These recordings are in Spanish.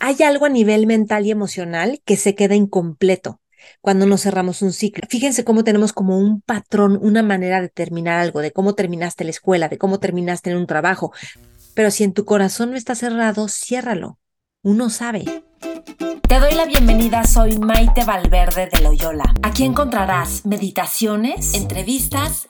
hay algo a nivel mental y emocional que se queda incompleto cuando nos cerramos un ciclo. Fíjense cómo tenemos como un patrón, una manera de terminar algo, de cómo terminaste la escuela, de cómo terminaste en un trabajo. Pero si en tu corazón no está cerrado, ciérralo. Uno sabe. Te doy la bienvenida, soy Maite Valverde de Loyola. Aquí encontrarás meditaciones, entrevistas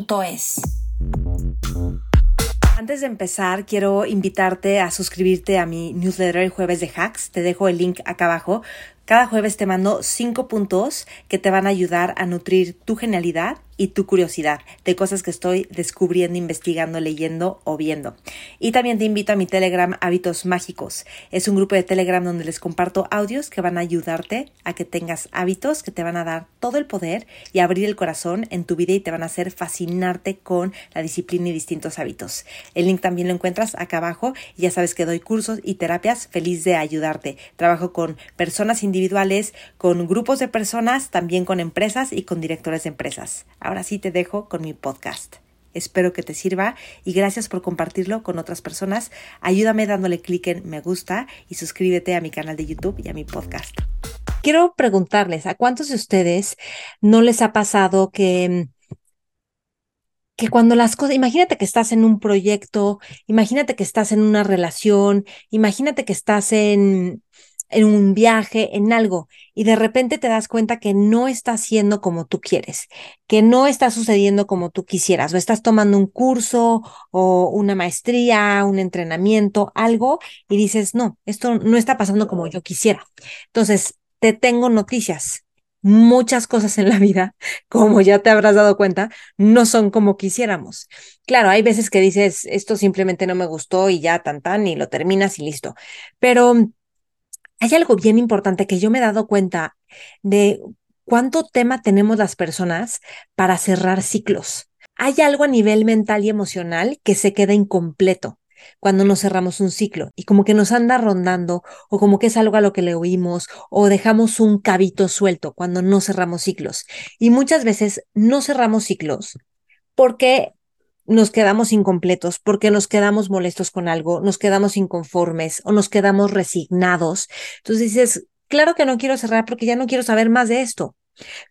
antes de empezar, quiero invitarte a suscribirte a mi newsletter el jueves de hacks. Te dejo el link acá abajo. Cada jueves te mando cinco puntos que te van a ayudar a nutrir tu genialidad y tu curiosidad de cosas que estoy descubriendo, investigando, leyendo o viendo. Y también te invito a mi Telegram Hábitos Mágicos. Es un grupo de Telegram donde les comparto audios que van a ayudarte a que tengas hábitos que te van a dar todo el poder y abrir el corazón en tu vida y te van a hacer fascinarte con la disciplina y distintos hábitos. El link también lo encuentras acá abajo y ya sabes que doy cursos y terapias feliz de ayudarte. Trabajo con personas individuales, con grupos de personas, también con empresas y con directores de empresas. Ahora sí te dejo con mi podcast. Espero que te sirva y gracias por compartirlo con otras personas. Ayúdame dándole clic en me gusta y suscríbete a mi canal de YouTube y a mi podcast. Quiero preguntarles, ¿a cuántos de ustedes no les ha pasado que que cuando las cosas, imagínate que estás en un proyecto, imagínate que estás en una relación, imagínate que estás en en un viaje, en algo, y de repente te das cuenta que no está siendo como tú quieres, que no está sucediendo como tú quisieras, o estás tomando un curso o una maestría, un entrenamiento, algo, y dices, no, esto no está pasando como yo quisiera. Entonces, te tengo noticias. Muchas cosas en la vida, como ya te habrás dado cuenta, no son como quisiéramos. Claro, hay veces que dices, esto simplemente no me gustó y ya tan tan y lo terminas y listo. Pero hay algo bien importante que yo me he dado cuenta de cuánto tema tenemos las personas para cerrar ciclos. Hay algo a nivel mental y emocional que se queda incompleto cuando no cerramos un ciclo y como que nos anda rondando o como que es algo a lo que le oímos o dejamos un cabito suelto cuando no cerramos ciclos. Y muchas veces no cerramos ciclos porque nos quedamos incompletos, porque nos quedamos molestos con algo, nos quedamos inconformes o nos quedamos resignados. Entonces dices, claro que no quiero cerrar porque ya no quiero saber más de esto.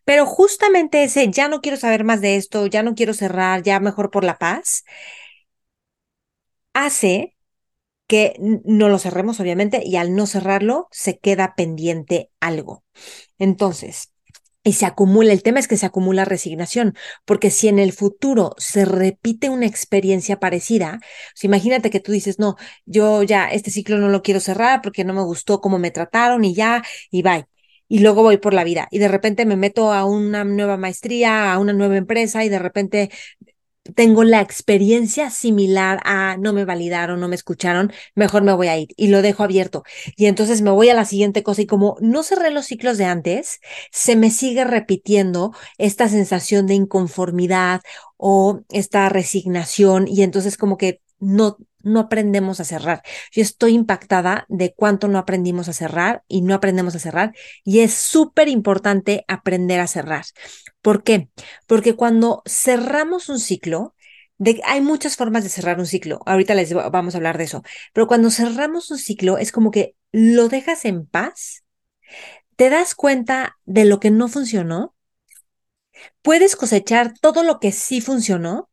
Pero justamente ese ya no quiero saber más de esto, ya no quiero cerrar, ya mejor por la paz, hace que no lo cerremos, obviamente, y al no cerrarlo se queda pendiente algo. Entonces, y se acumula, el tema es que se acumula resignación, porque si en el futuro se repite una experiencia parecida, imagínate que tú dices, no, yo ya este ciclo no lo quiero cerrar porque no me gustó cómo me trataron y ya, y bye. Y luego voy por la vida y de repente me meto a una nueva maestría, a una nueva empresa y de repente tengo la experiencia similar a no me validaron, no me escucharon, mejor me voy a ir y lo dejo abierto. Y entonces me voy a la siguiente cosa y como no cerré los ciclos de antes, se me sigue repitiendo esta sensación de inconformidad o esta resignación y entonces como que no, no aprendemos a cerrar. Yo estoy impactada de cuánto no aprendimos a cerrar y no aprendemos a cerrar y es súper importante aprender a cerrar. ¿Por qué? Porque cuando cerramos un ciclo, hay muchas formas de cerrar un ciclo. Ahorita les vamos a hablar de eso. Pero cuando cerramos un ciclo es como que lo dejas en paz, te das cuenta de lo que no funcionó, puedes cosechar todo lo que sí funcionó,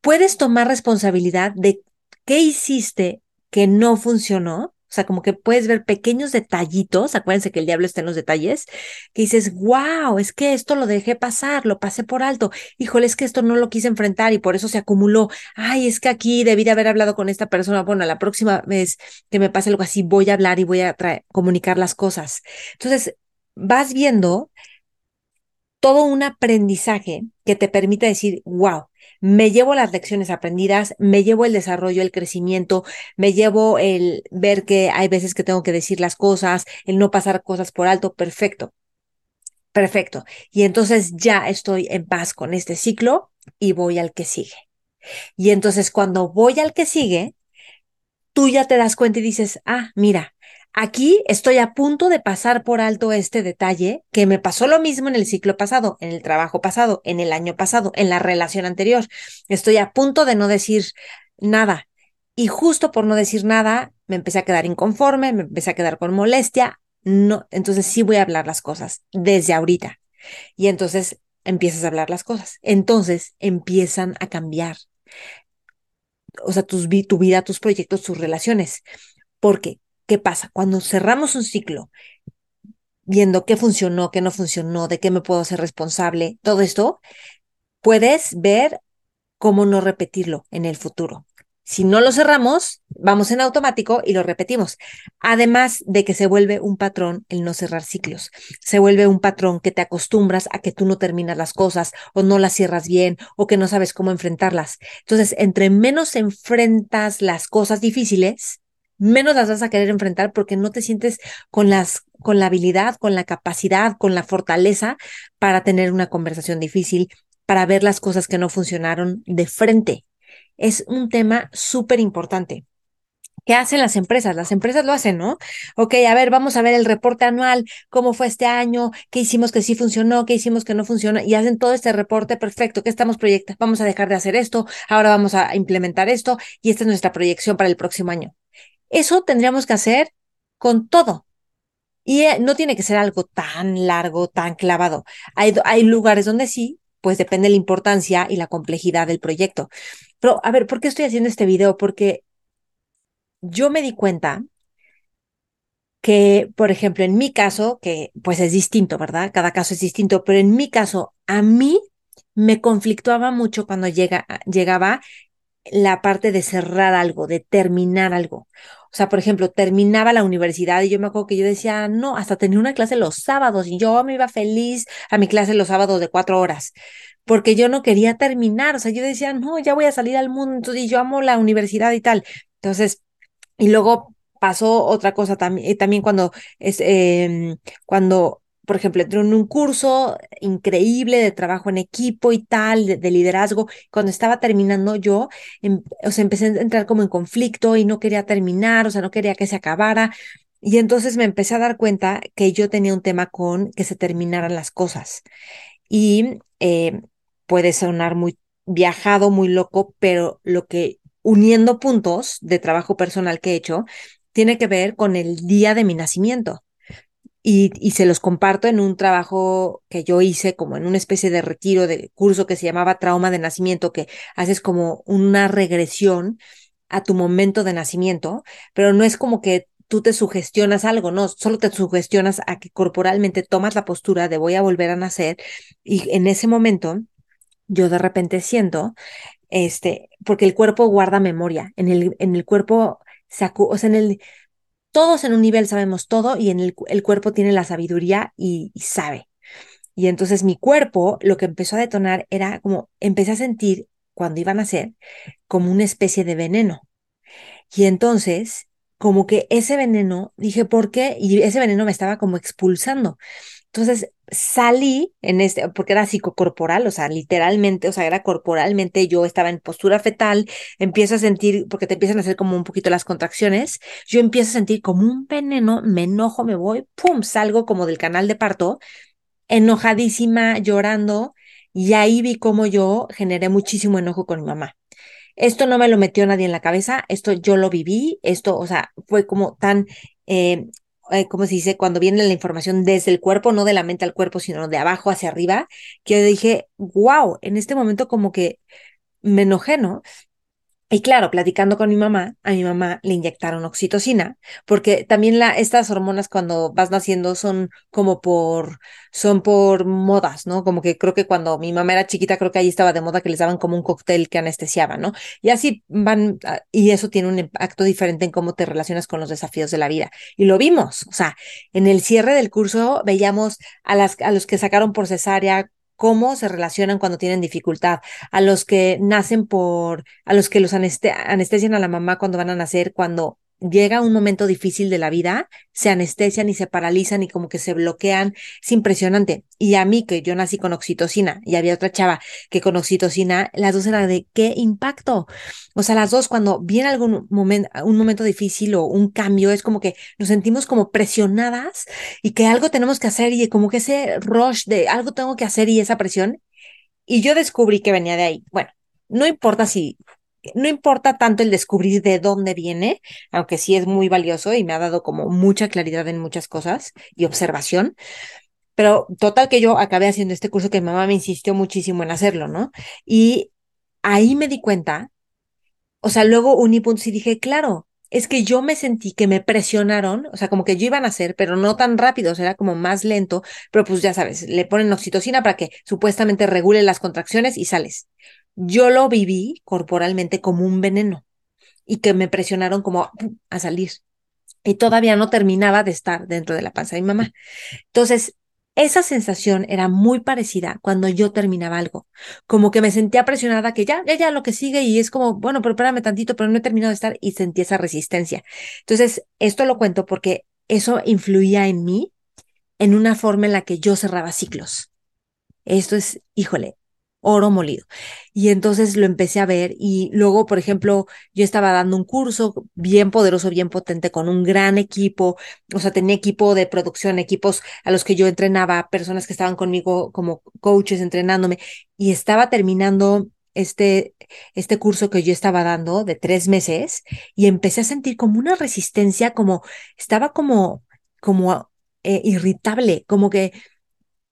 puedes tomar responsabilidad de qué hiciste que no funcionó o sea, como que puedes ver pequeños detallitos, acuérdense que el diablo está en los detalles, que dices, wow, es que esto lo dejé pasar, lo pasé por alto, híjole, es que esto no lo quise enfrentar y por eso se acumuló, ay, es que aquí debí de haber hablado con esta persona, bueno, la próxima vez que me pase algo así, voy a hablar y voy a comunicar las cosas. Entonces, vas viendo todo un aprendizaje que te permite decir, wow, me llevo las lecciones aprendidas, me llevo el desarrollo, el crecimiento, me llevo el ver que hay veces que tengo que decir las cosas, el no pasar cosas por alto, perfecto. Perfecto. Y entonces ya estoy en paz con este ciclo y voy al que sigue. Y entonces cuando voy al que sigue, tú ya te das cuenta y dices, ah, mira, Aquí estoy a punto de pasar por alto este detalle que me pasó lo mismo en el ciclo pasado, en el trabajo pasado, en el año pasado, en la relación anterior. Estoy a punto de no decir nada. Y justo por no decir nada, me empecé a quedar inconforme, me empecé a quedar con molestia. No, entonces sí voy a hablar las cosas desde ahorita. Y entonces empiezas a hablar las cosas. Entonces empiezan a cambiar. O sea, tu vida, tus proyectos, tus relaciones. Porque ¿Qué pasa? Cuando cerramos un ciclo, viendo qué funcionó, qué no funcionó, de qué me puedo hacer responsable, todo esto, puedes ver cómo no repetirlo en el futuro. Si no lo cerramos, vamos en automático y lo repetimos. Además de que se vuelve un patrón el no cerrar ciclos. Se vuelve un patrón que te acostumbras a que tú no terminas las cosas o no las cierras bien o que no sabes cómo enfrentarlas. Entonces, entre menos enfrentas las cosas difíciles, menos las vas a querer enfrentar porque no te sientes con las con la habilidad, con la capacidad, con la fortaleza para tener una conversación difícil, para ver las cosas que no funcionaron de frente. Es un tema súper importante. ¿Qué hacen las empresas? Las empresas lo hacen, ¿no? Ok, a ver, vamos a ver el reporte anual, cómo fue este año, qué hicimos que sí funcionó, qué hicimos que no funcionó, y hacen todo este reporte perfecto, ¿qué estamos proyectando? Vamos a dejar de hacer esto, ahora vamos a implementar esto, y esta es nuestra proyección para el próximo año. Eso tendríamos que hacer con todo. Y eh, no tiene que ser algo tan largo, tan clavado. Hay, hay lugares donde sí, pues depende de la importancia y la complejidad del proyecto. Pero, a ver, ¿por qué estoy haciendo este video? Porque yo me di cuenta que, por ejemplo, en mi caso, que pues es distinto, ¿verdad? Cada caso es distinto, pero en mi caso, a mí me conflictuaba mucho cuando llega, llegaba la parte de cerrar algo, de terminar algo. O sea, por ejemplo, terminaba la universidad y yo me acuerdo que yo decía, no, hasta tenía una clase los sábados y yo me iba feliz a mi clase los sábados de cuatro horas, porque yo no quería terminar. O sea, yo decía, no, ya voy a salir al mundo y yo amo la universidad y tal. Entonces, y luego pasó otra cosa también, también cuando es, em, cuando por ejemplo, entré en un curso increíble de trabajo en equipo y tal, de, liderazgo. Cuando estaba terminando yo, em, o sea, empecé a entrar como en conflicto y no quería terminar, o sea, no quería que se acabara. Y entonces me empecé a dar cuenta que yo tenía un tema con que se terminaran las cosas. Y eh, puede sonar muy viajado, muy loco, pero lo que uniendo puntos de trabajo personal que he hecho, tiene que ver con el día de mi nacimiento y, se los comparto en un trabajo que yo hice como en una especie de retiro de curso que se llamaba trauma de nacimiento, que haces como una regresión a tu momento de nacimiento, pero no es como que tú te sugestionas algo, no, solo te sugestionas a que corporalmente tomas la postura de voy a volver a nacer y en ese momento yo de repente siento, este, porque el cuerpo guarda memoria, en el, en el cuerpo, o sea, en el, todos en un nivel sabemos todo y en el, cuerpo tiene la sabiduría y, sabe. Y entonces mi cuerpo lo que empezó a detonar era como empecé a sentir cuando iban a nacer como una especie de veneno. Y entonces como que ese veneno, dije, ¿por qué? Y ese veneno me estaba como expulsando. Entonces salí en este, porque era psicocorporal, o sea, literalmente, o sea, era corporalmente, yo estaba en postura fetal, empiezo a sentir, porque te empiezan a hacer como un poquito las contracciones, yo empiezo a sentir como un veneno, me enojo, me voy, pum, salgo como del canal de parto, enojadísima, llorando, y ahí vi cómo yo generé muchísimo enojo con mi mamá. Esto no me lo metió nadie en la cabeza, esto yo lo viví, esto, o sea, fue como tan eh, eh, ¿cómo se dice? Cuando viene la información desde el cuerpo, no de la mente al cuerpo, sino de abajo hacia arriba, que dije, wow, en este momento como que me enojé, ¿no? Y claro, platicando con mi mamá, a mi mamá le inyectaron oxitocina, porque también la, estas hormonas cuando vas naciendo son como por, son por modas, ¿no? Como que creo que cuando mi mamá era chiquita, creo que ahí estaba de moda que les daban como un cóctel que anestesiaba, ¿no? Y así van, ah, y eso tiene un impacto diferente en cómo te relacionas con los desafíos de la vida. Y lo vimos, o sea, en el cierre del curso veíamos a las, a los que sacaron por cesárea cómo se relacionan cuando tienen dificultad, a los que nacen por, a los que los anestesian a la mamá cuando van a nacer, cuando llega un momento difícil de la vida, se anestesian y se paralizan y como que se bloquean. Es impresionante. Y a mí, que yo nací con oxitocina y había otra chava que con oxitocina, las dos eran de qué impacto. O sea, las dos cuando viene algún momento, un momento difícil o un cambio, es como que nos sentimos como presionadas y que algo tenemos que hacer y como que ese rush de algo tengo que hacer y esa presión. Y yo descubrí que venía de ahí. Bueno, no importa si no importa tanto el descubrir de dónde viene, aunque sí es muy valioso y me ha dado como mucha claridad en muchas cosas y observación. Pero total que yo acabé haciendo este curso que mi mamá me insistió muchísimo en hacerlo, ¿no? Y ahí me di cuenta, o sea, luego uní puntos y dije, claro, es que yo me sentí que me presionaron, o sea, como que yo iba a nacer, pero no tan rápido, o sea, era como más lento, pero pues ya sabes, le ponen oxitocina para que supuestamente regule las contracciones y sales yo lo viví corporalmente como un veneno y que me presionaron como a salir. Y todavía no terminaba de estar dentro de la panza de mi mamá. Entonces, esa sensación era muy parecida cuando yo terminaba algo, como que me sentía presionada que ya, ya, ya lo que sigue y es como, bueno, pero espérame tantito, pero no he terminado de estar y sentí esa resistencia. Entonces, esto lo cuento porque eso influía en mí en una forma en la que yo cerraba ciclos. Esto es, híjole, oro molido. Y entonces lo empecé a ver y luego, por ejemplo, yo estaba dando un curso bien poderoso, bien potente, con un gran equipo, o sea, tenía equipo de producción, equipos a los que yo entrenaba, personas que estaban conmigo como coaches entrenándome y estaba terminando este, este curso que yo estaba dando de tres meses y empecé a sentir como una resistencia, como estaba como, como eh, irritable, como que,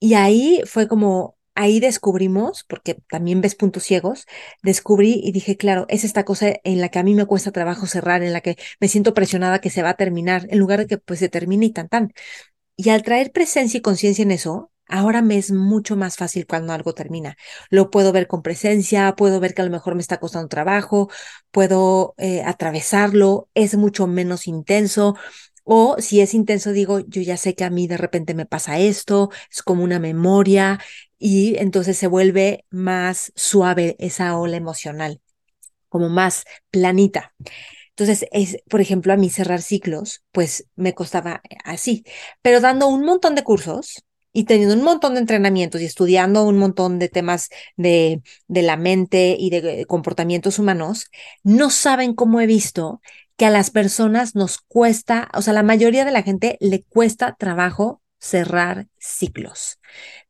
y ahí fue como, ahí descubrimos, porque también ves puntos ciegos, descubrí y dije, claro, es esta cosa en la que a mí me cuesta trabajo cerrar, en la que me siento presionada que se va a terminar, en lugar de que pues se termine y tan tan. Y al traer presencia y conciencia en eso, ahora me es mucho más fácil cuando algo termina. Lo puedo ver con presencia, puedo ver que a lo mejor me está costando trabajo, puedo eh, atravesarlo, es mucho menos intenso. O si es intenso, digo, yo ya sé que a mí de repente me pasa esto, es como una memoria, y entonces se vuelve más suave esa ola emocional, como más planita. Entonces, es, por ejemplo, a mí cerrar ciclos, pues me costaba así, pero dando un montón de cursos y teniendo un montón de entrenamientos y estudiando un montón de temas de, de la mente y de comportamientos humanos, no saben cómo he visto que a las personas nos cuesta, o sea, la mayoría de la gente le cuesta trabajo cerrar ciclos,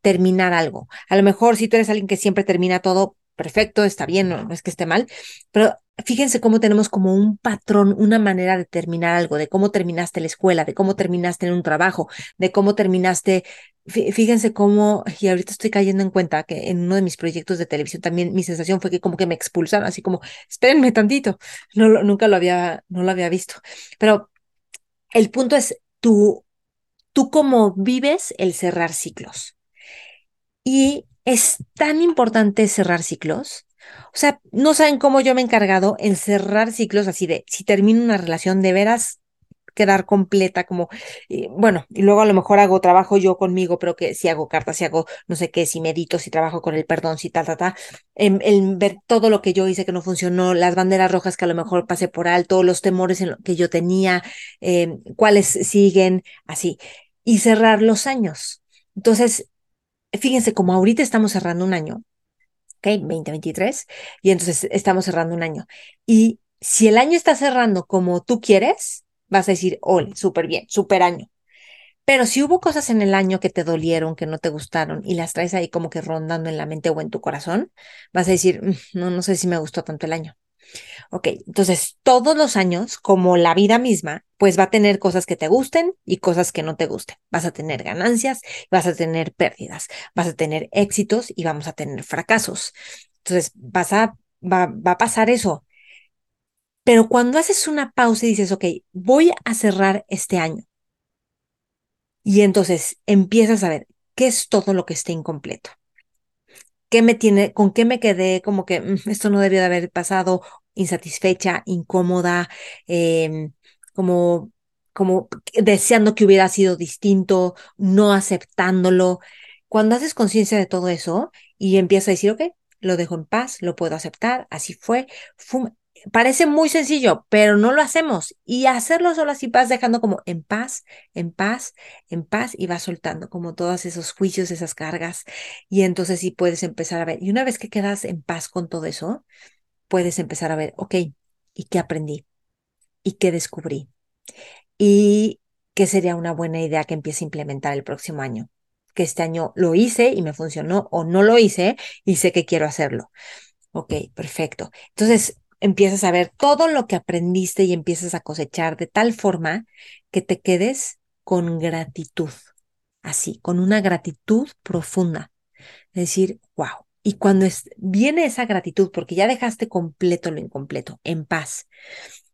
terminar algo. A lo mejor si tú eres alguien que siempre termina todo, perfecto, está bien, no, es que esté mal, pero fíjense cómo tenemos como un patrón, una manera de terminar algo, de cómo terminaste la escuela, de cómo terminaste en un trabajo, de cómo terminaste, fíjense cómo, y ahorita estoy cayendo en cuenta que en uno de mis proyectos de televisión también mi sensación fue que como que me expulsaron, así como, espérenme tantito, nunca lo había, no lo había visto, pero el punto es, tu tú cómo vives el cerrar ciclos. Y es tan importante cerrar ciclos. O sea, no saben cómo yo me he encargado en cerrar ciclos así de, si termino una relación, de veras quedar completa, como, bueno, y luego a lo mejor hago trabajo yo conmigo, pero que si hago cartas, si hago no sé qué, si medito, si trabajo con el perdón, si tal, tal, tal, en, ver todo lo que yo hice que no funcionó, las banderas rojas que a lo mejor pasé por alto, los temores que yo tenía, eh, cuáles siguen, así y cerrar los años. Entonces, fíjense, como ahorita estamos cerrando un año, ¿ok? 2023, y entonces estamos cerrando un año. Y si el año está cerrando como tú quieres, vas a decir, ole, súper bien, súper año. Pero si hubo cosas en el año que te dolieron, que no te gustaron y las traes ahí como que rondando en la mente o en tu corazón, vas a decir, mm, no, no sé si me gustó tanto el año. Ok, entonces todos los años, como la vida misma, pues va a tener cosas que te gusten y cosas que no te gusten. Vas a tener ganancias, vas a tener pérdidas, vas a tener éxitos y vamos a tener fracasos. Entonces vas a, va, va a pasar eso. Pero cuando haces una pausa y dices, ok, voy a cerrar este año. Y entonces empiezas a ver qué es todo lo que esté incompleto. ¿Qué me tiene, con qué me quedé como que mm, esto no debió de haber pasado, insatisfecha, incómoda, em, como, como deseando que hubiera sido distinto, no aceptándolo. Cuando haces conciencia de todo eso y empiezas a decir, ok, lo dejo en paz, lo puedo aceptar, así fue, parece muy sencillo, pero no lo hacemos. Y hacerlo solo así vas dejando como en paz, en paz, en paz y vas soltando como todos esos juicios, esas cargas. Y entonces sí puedes empezar a ver. Y una vez que quedas en paz con todo eso, puedes empezar a ver, ok, ¿y qué aprendí? ¿Y qué descubrí? ¿Y qué sería una buena idea que empiece a implementar el próximo año? Que este año lo hice y me funcionó o no lo hice y sé que quiero hacerlo. Ok, perfecto. Entonces, empiezas a ver todo lo que aprendiste y empiezas a cosechar de tal forma que te quedes con gratitud, así, con una gratitud profunda. Es decir, wow. Y cuando viene esa gratitud, porque ya dejaste completo lo incompleto, en paz,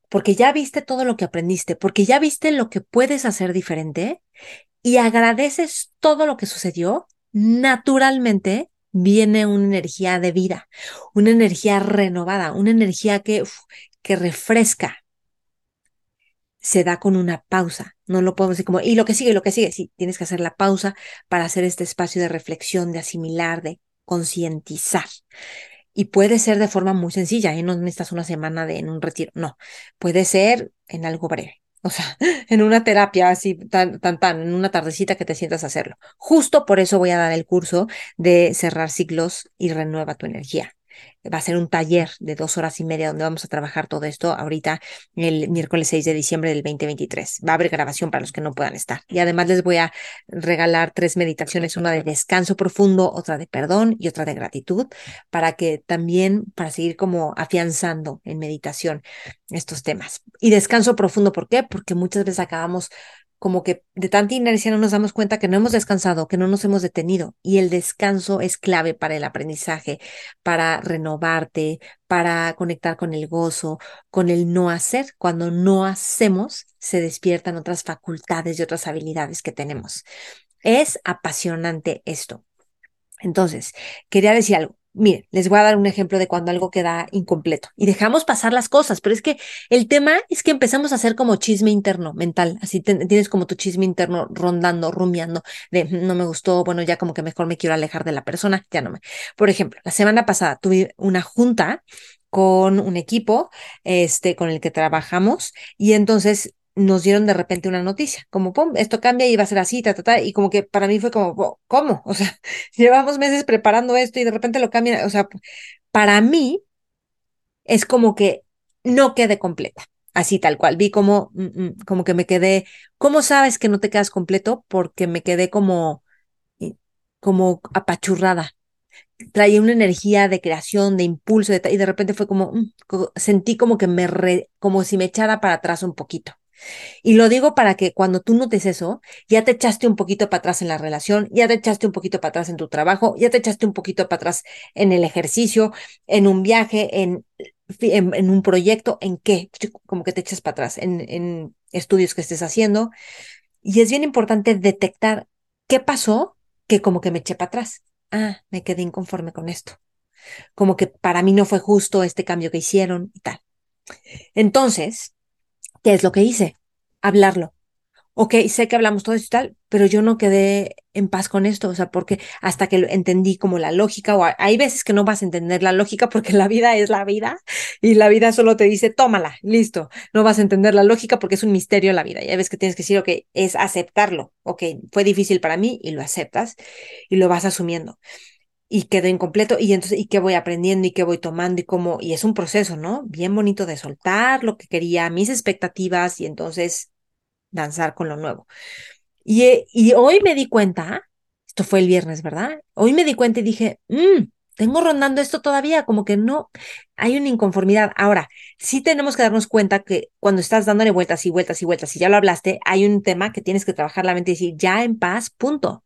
porque ya viste todo lo que aprendiste, porque ya viste lo que puedes hacer diferente y agradeces todo lo que sucedió, naturalmente viene una energía de vida, una energía renovada, una energía que, que refresca. Se da con una pausa. No lo podemos decir como, y lo que sigue, lo que sigue. Sí, tienes que hacer la pausa para hacer este espacio de reflexión, de asimilar, de concientizar. Y puede ser de forma muy sencilla, ¿eh? no necesitas una semana de, en un retiro, no, puede ser en algo breve. O sea, en una terapia así, tan, tan, tan, en una tardecita que te sientas a hacerlo. Justo por eso voy a dar el curso de cerrar ciclos y renueva tu energía va a ser un taller de dos horas y media donde vamos a trabajar todo esto ahorita el miércoles 6 de diciembre del 2023. Va a haber grabación para los que no puedan estar. Y además les voy a regalar tres meditaciones, una de descanso profundo, otra de perdón y otra de gratitud, para que también, para seguir como afianzando en meditación estos temas. Y descanso profundo, ¿por qué? Porque muchas veces acabamos como que de tanta inercia no nos damos cuenta que no hemos descansado, que no nos hemos detenido. Y el descanso es clave para el aprendizaje, para renovarte, para conectar con el gozo, con el no hacer. Cuando no hacemos, se despiertan otras facultades y otras habilidades que tenemos. Es apasionante esto. Entonces, quería decir algo. Miren, les voy a dar un ejemplo de cuando algo queda incompleto y dejamos pasar las cosas, pero es que el tema es que empezamos a hacer como chisme interno mental, así tienes como tu chisme interno rondando, rumiando de mm, no me gustó, bueno, ya como que mejor me quiero alejar de la persona, ya no me. Por ejemplo, la semana pasada tuve una junta con un equipo este con el que trabajamos y entonces nos dieron de repente una noticia, como, pum, esto cambia y va a ser así, ta, ta, ta, y como que para mí fue como, ¿cómo? O sea, llevamos meses preparando esto y de repente lo cambian, o sea, para mí es como que no quede completa, así tal cual, vi como, mm, mm, como que me quedé, ¿cómo sabes que no te quedas completo? Porque me quedé como, como apachurrada, traía una energía de creación, de impulso, y de repente fue como, mm, sentí como que me, re, como si me echara para atrás un poquito. Y lo digo para que cuando tú notes eso, ya te echaste un poquito para atrás en la relación, ya te echaste un poquito para atrás en tu trabajo, ya te echaste un poquito para atrás en el ejercicio, en un viaje, en, en, un proyecto, en qué, como que te echas para atrás, en, en estudios que estés haciendo. Y es bien importante detectar qué pasó que como que me eché para atrás. Ah, me quedé inconforme con esto. Como que para mí no fue justo este cambio que hicieron y tal. Entonces, ¿Qué es lo que hice? Hablarlo. Ok, sé que hablamos todo esto y tal, pero yo no quedé en paz con esto, o sea, porque hasta que entendí como la lógica, o hay veces que no vas a entender la lógica porque la vida es la vida y la vida solo te dice, tómala, listo, no vas a entender la lógica porque es un misterio la vida. Y hay veces que tienes que decir, ok, es aceptarlo, ok, fue difícil para mí y lo aceptas y lo vas asumiendo y quedó incompleto y entonces y qué voy aprendiendo y qué voy tomando y cómo y es un proceso, ¿no? Bien bonito de soltar lo que quería, mis expectativas y entonces danzar con lo nuevo. Y, eh, y hoy me di cuenta, esto fue el viernes, ¿verdad? Hoy me di cuenta y dije, mmm, tengo rondando esto todavía, como que no, hay una inconformidad. Ahora, sí tenemos que darnos cuenta que cuando estás dándole vueltas y vueltas y vueltas, y ya lo hablaste, hay un tema que tienes que trabajar la mente y decir, ya en paz, punto.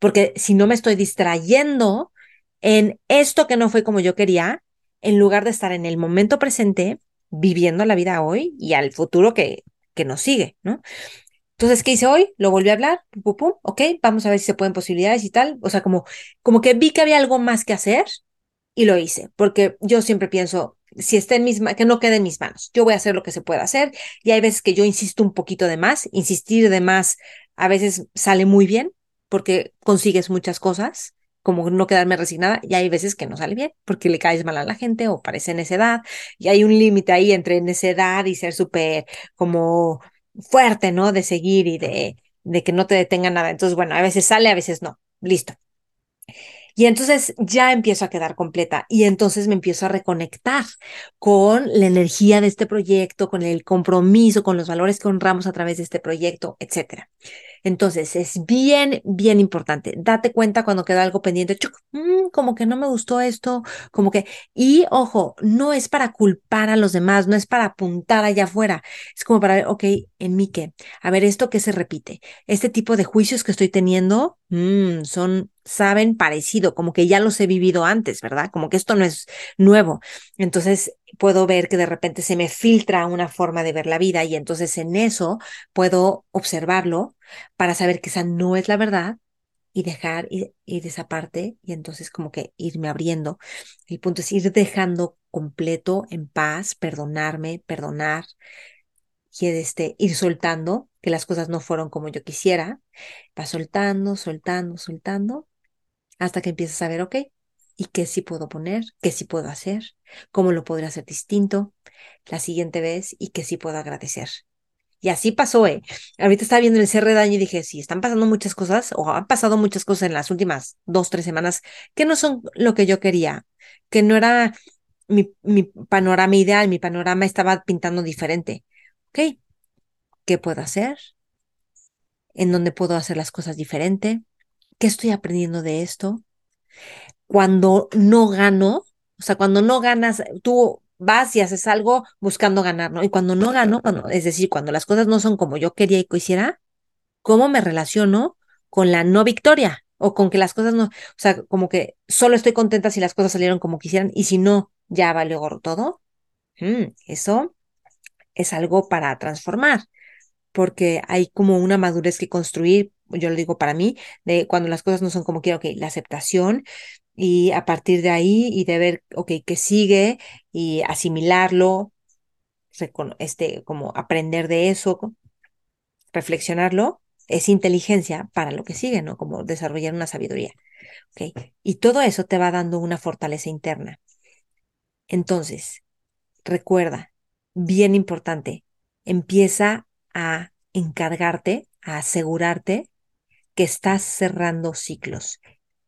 Porque si no me estoy distrayendo en esto que no fue como yo quería, en lugar de estar en el momento presente viviendo la vida hoy y al futuro que, que nos sigue, ¿no? Entonces, ¿qué hice hoy? Lo volví a hablar, ok, vamos a ver si se pueden posibilidades y tal. O sea, como, como que vi que había algo más que hacer y lo hice, porque yo siempre pienso, si está en mis que no quede en mis manos, yo voy a hacer lo que se pueda hacer y hay veces que yo insisto un poquito de más, insistir de más a veces sale muy bien porque consigues muchas cosas, como no quedarme resignada, y hay veces que no sale bien porque le caes mal a la gente o parece necedad, y hay un límite ahí entre necedad y ser súper como fuerte, ¿no? De seguir y de, de que no te detenga nada. Entonces, bueno, a veces sale, a veces no. Listo. Y entonces ya empiezo a quedar completa y entonces me empiezo a reconectar con la energía de este proyecto, con el compromiso, con los valores que honramos a través de este proyecto, etcétera. Entonces, es bien, bien importante. Date cuenta cuando queda algo pendiente, mm, como que no me gustó esto, como que, y ojo, no es para culpar a los demás, no es para apuntar allá afuera, es como para ver, ok, en mí qué, a ver, esto que se repite, este tipo de juicios que estoy teniendo, mm, son, saben parecido, como que ya los he vivido antes, ¿verdad? Como que esto no es nuevo. Entonces, puedo ver que de repente se me filtra una forma de ver la vida y entonces en eso puedo observarlo para saber que esa no es la verdad y dejar ir, esa parte y entonces como que irme abriendo. El punto es ir dejando completo, en paz, perdonarme, perdonar y este, ir soltando que las cosas no fueron como yo quisiera. Va soltando, soltando, soltando hasta que empiezas a ver, ok, ¿y qué sí puedo poner? ¿Qué sí puedo hacer? ¿Cómo lo podría hacer distinto la siguiente vez? ¿Y qué sí puedo agradecer? Y así pasó, ¿eh? Ahorita estaba viendo el cierre de año y dije, sí, están pasando muchas cosas, o han pasado muchas cosas en las últimas dos, tres semanas que no son lo que yo quería, que no era mi, mi panorama ideal, mi panorama estaba pintando diferente. ¿Ok? ¿Qué puedo hacer? ¿En dónde puedo hacer las cosas diferente? ¿Qué estoy aprendiendo de esto? Cuando no gano, o sea, cuando no ganas, tú vas y haces algo buscando ganar, ¿no? Y cuando no gano, cuando, es decir, cuando las cosas no son como yo quería y quisiera, ¿cómo me relaciono con la no victoria? O con que las cosas no, o sea, como que solo estoy contenta si las cosas salieron como quisieran y si no, ya valió todo. Mm, eso es algo para transformar, porque hay como una madurez que construir, yo lo digo para mí, de cuando las cosas no son como quiero, ok, la aceptación, y a partir de ahí y de ver, ok, qué sigue y asimilarlo, este, como aprender de eso, reflexionarlo, es inteligencia para lo que sigue, ¿no? Como desarrollar una sabiduría. ¿ok? Y todo eso te va dando una fortaleza interna. Entonces, recuerda, bien importante, empieza a encargarte, a asegurarte que estás cerrando ciclos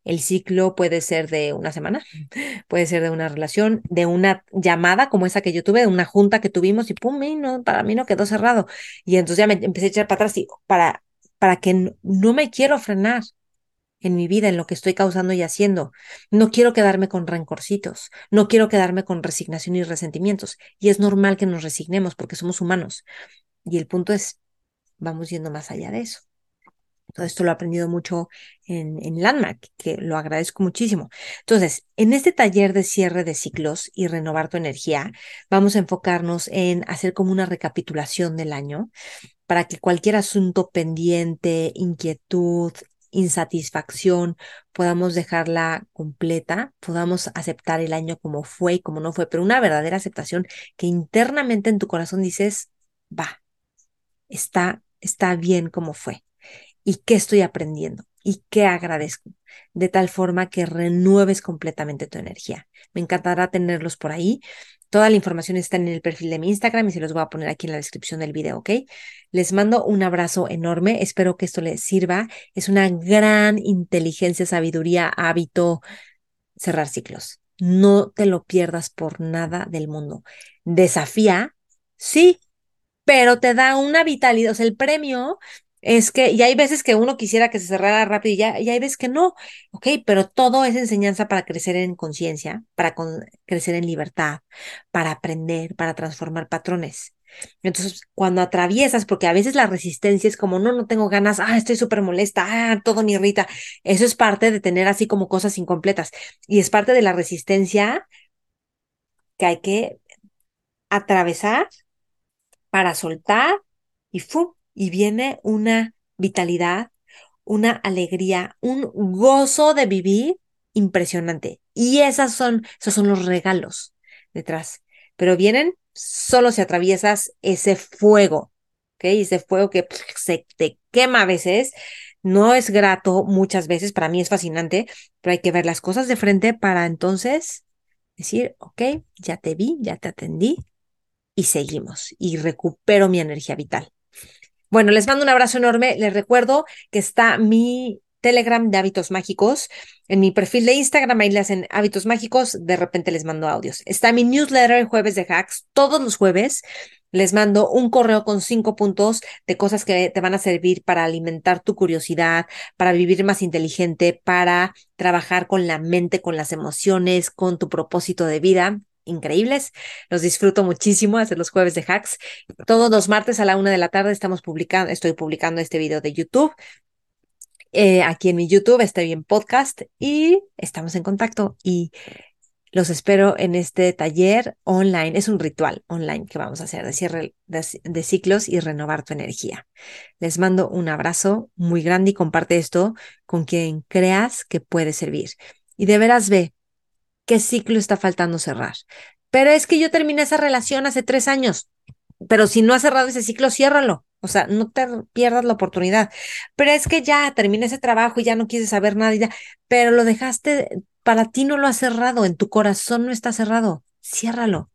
el ciclo puede ser de una semana, puede ser de una relación, de una llamada como esa que yo tuve, de una junta que tuvimos y pum, no, para mí no quedó cerrado. Y entonces ya me empecé a echar para atrás y para, para que no, me quiero frenar en mi vida, en lo que estoy causando y haciendo. No quiero quedarme con rencorcitos, no quiero quedarme con resignación y resentimientos. Y es normal que nos resignemos porque somos humanos. Y el punto es, vamos yendo más allá de eso. Todo esto lo he aprendido mucho en, en Landmark, que lo agradezco muchísimo. Entonces, en este taller de cierre de ciclos y renovar tu energía, vamos a enfocarnos en hacer como una recapitulación del año para que cualquier asunto pendiente, inquietud, insatisfacción, podamos dejarla completa, podamos aceptar el año como fue y como no fue, pero una verdadera aceptación que internamente en tu corazón dices, va, está, está bien como fue y qué estoy aprendiendo y qué agradezco, de tal forma que renueves completamente tu energía. Me encantará tenerlos por ahí. Toda la información está en el perfil de mi Instagram y se los voy a poner aquí en la descripción del video, ¿ok? Les mando un abrazo enorme. Espero que esto les sirva. Es una gran inteligencia, sabiduría, hábito cerrar ciclos. No te lo pierdas por nada del mundo. Desafía, sí, pero te da una vitalidad. O sea, el premio es que, y hay veces que uno quisiera que se cerrara rápido y ya, y hay veces que no, ok, pero todo es enseñanza para crecer en conciencia, para crecer en libertad, para aprender, para transformar patrones. Entonces, cuando atraviesas, porque a veces la resistencia es como, no, no tengo ganas, ah, estoy súper molesta, ah, todo me irrita. Eso es parte de tener así como cosas incompletas. Y es parte de la resistencia que hay que atravesar, para soltar y ¡fu! Y viene una vitalidad, una alegría, un gozo de vivir impresionante. Y esas son, esos son los regalos detrás. Pero vienen solo si atraviesas ese fuego, ¿ok? Ese fuego que se te quema a veces. No es grato muchas veces, para mí es fascinante, pero hay que ver las cosas de frente para entonces decir, ok, ya te vi, ya te atendí y seguimos y recupero mi energía vital. Bueno, les mando un abrazo enorme. Les recuerdo que está mi Telegram de hábitos mágicos. En mi perfil de Instagram ahí le hacen hábitos mágicos, de repente les mando audios. Está mi newsletter jueves de hacks, todos los jueves. Les mando un correo con cinco puntos de cosas que te van a servir para alimentar tu curiosidad, para vivir más inteligente, para trabajar con la mente, con las emociones, con tu propósito de vida increíbles. Los disfruto muchísimo hacer los jueves de hacks. Todos los martes a la una de la tarde estamos publicando, estoy publicando este video de YouTube. Eh, aquí en mi YouTube, está bien podcast y estamos en contacto y los espero en este taller online. Es un ritual online que vamos a hacer de cierre de, ciclos y renovar tu energía. Les mando un abrazo muy grande y comparte esto con quien creas que puede servir. Y de veras ve qué ciclo está faltando cerrar. Pero es que yo terminé esa relación hace tres años. Pero si no has cerrado ese ciclo, ciérralo. O sea, no te pierdas la oportunidad. Pero es que ya terminé ese trabajo y ya no quieres saber nada y ya, pero lo dejaste, para ti no lo has cerrado, en tu corazón no está cerrado. Ciérralo.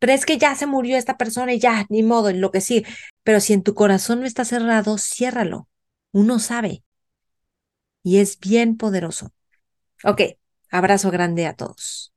Pero es que ya se murió esta persona y ya, ni modo, en lo que sí. Pero si en tu corazón no está cerrado, ciérralo. Uno sabe. Y es bien poderoso. Ok, abrazo grande a todos.